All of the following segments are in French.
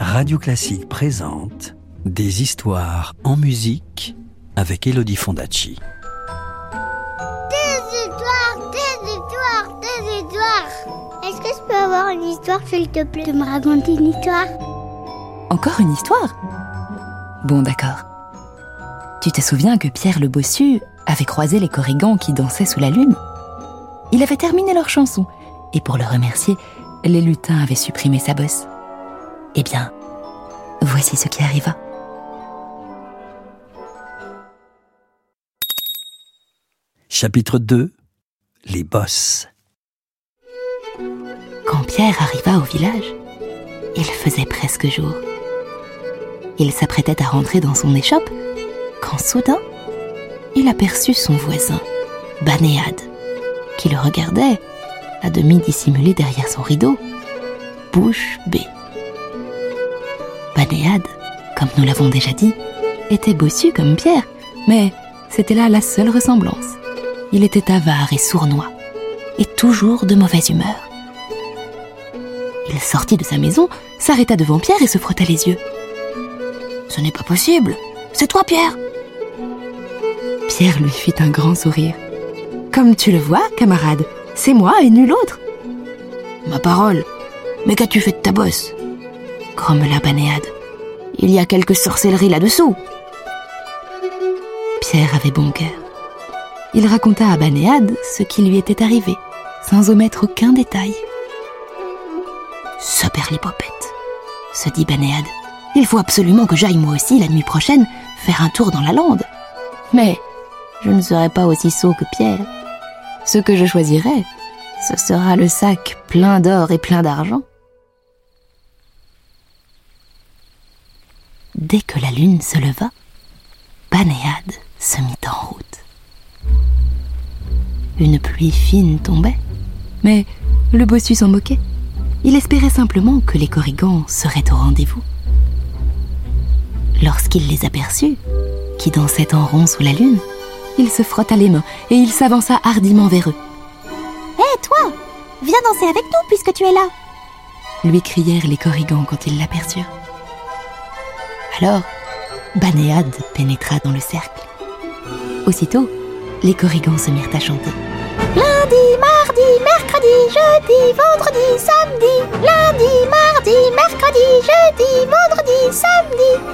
Radio Classique présente Des histoires en musique avec Elodie Fondacci. Des histoires, des histoires, des histoires. Est-ce que je peux avoir une histoire, s'il te plaît, de me raconter une histoire? Encore une histoire? Bon, d'accord. Tu te souviens que Pierre le Bossu avait croisé les corrigans qui dansaient sous la lune? Il avait terminé leur chanson, et pour le remercier, les lutins avaient supprimé sa bosse. Eh bien, voici ce qui arriva. Chapitre 2 Les bosses. Quand Pierre arriva au village, il faisait presque jour. Il s'apprêtait à rentrer dans son échoppe quand soudain, il aperçut son voisin, Banéade, qui le regardait, à demi dissimulé derrière son rideau, bouche bée. Banéade, comme nous l'avons déjà dit, était bossu comme Pierre, mais c'était là la seule ressemblance. Il était avare et sournois, et toujours de mauvaise humeur. Il sortit de sa maison, s'arrêta devant Pierre et se frotta les yeux. Ce n'est pas possible. C'est toi, Pierre. Pierre lui fit un grand sourire. Comme tu le vois, camarade, c'est moi et nul autre. Ma parole. Mais qu'as-tu fait de ta bosse? Grommela Banéade. Il y a quelque sorcellerie là-dessous. Pierre avait bon cœur. Il raconta à Banéade ce qui lui était arrivé, sans omettre aucun détail. Saperlipopette, se dit Banéade. Il faut absolument que j'aille moi aussi la nuit prochaine faire un tour dans la lande. Mais je ne serai pas aussi sot que Pierre. Ce que je choisirai, ce sera le sac plein d'or et plein d'argent. Dès que la lune se leva, Banéade se mit en route. Une pluie fine tombait, mais le bossu s'en moquait. Il espérait simplement que les corrigans seraient au rendez-vous. Lorsqu'il les aperçut, qui dansaient en rond sous la lune, il se frotta les mains et il s'avança hardiment vers eux. Hé, toi Viens danser avec nous puisque tu es là lui crièrent les corrigans quand ils l'aperçurent. Alors, Banéade pénétra dans le cercle. Aussitôt, les corrigans se mirent à chanter. Lundi, mardi, mercredi, jeudi, vendredi, samedi. Lundi, mardi, mercredi, jeudi, vendredi, samedi.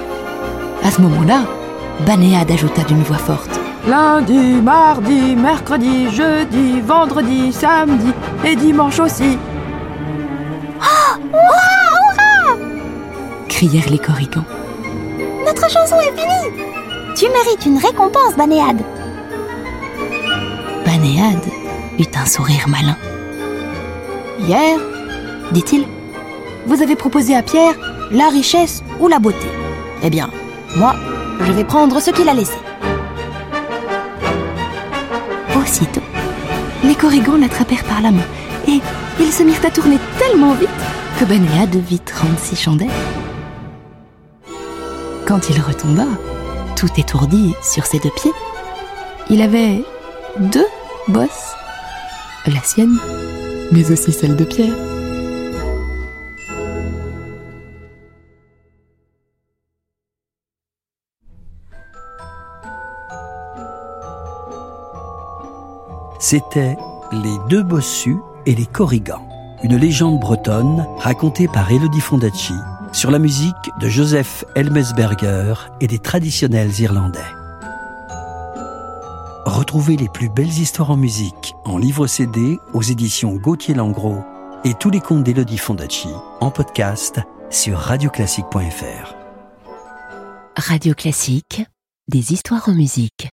À ce moment-là, Banéade ajouta d'une voix forte. Lundi, mardi, mercredi, jeudi, vendredi, samedi et dimanche aussi. crièrent les corrigans. Notre chanson est finie Tu mérites une récompense, Banéade Banéade eut un sourire malin. Hier, dit-il, vous avez proposé à Pierre la richesse ou la beauté. Eh bien, moi, je vais prendre ce qu'il a laissé. Aussitôt, les corrigans l'attrapèrent par la main et ils se mirent à tourner tellement vite que Banéade vit 36 chandelles. Quand il retomba, tout étourdi sur ses deux pieds, il avait deux bosses, la sienne, mais aussi celle de Pierre. C'était Les deux bossus et les corrigans, une légende bretonne racontée par Elodie Fondacci sur la musique de Joseph Elmesberger et des traditionnels irlandais. Retrouvez les plus belles histoires en musique en livre CD aux éditions Gauthier Langros et tous les contes d'Elodie Fondacci en podcast sur radioclassique.fr. Radio Classique, des histoires en musique.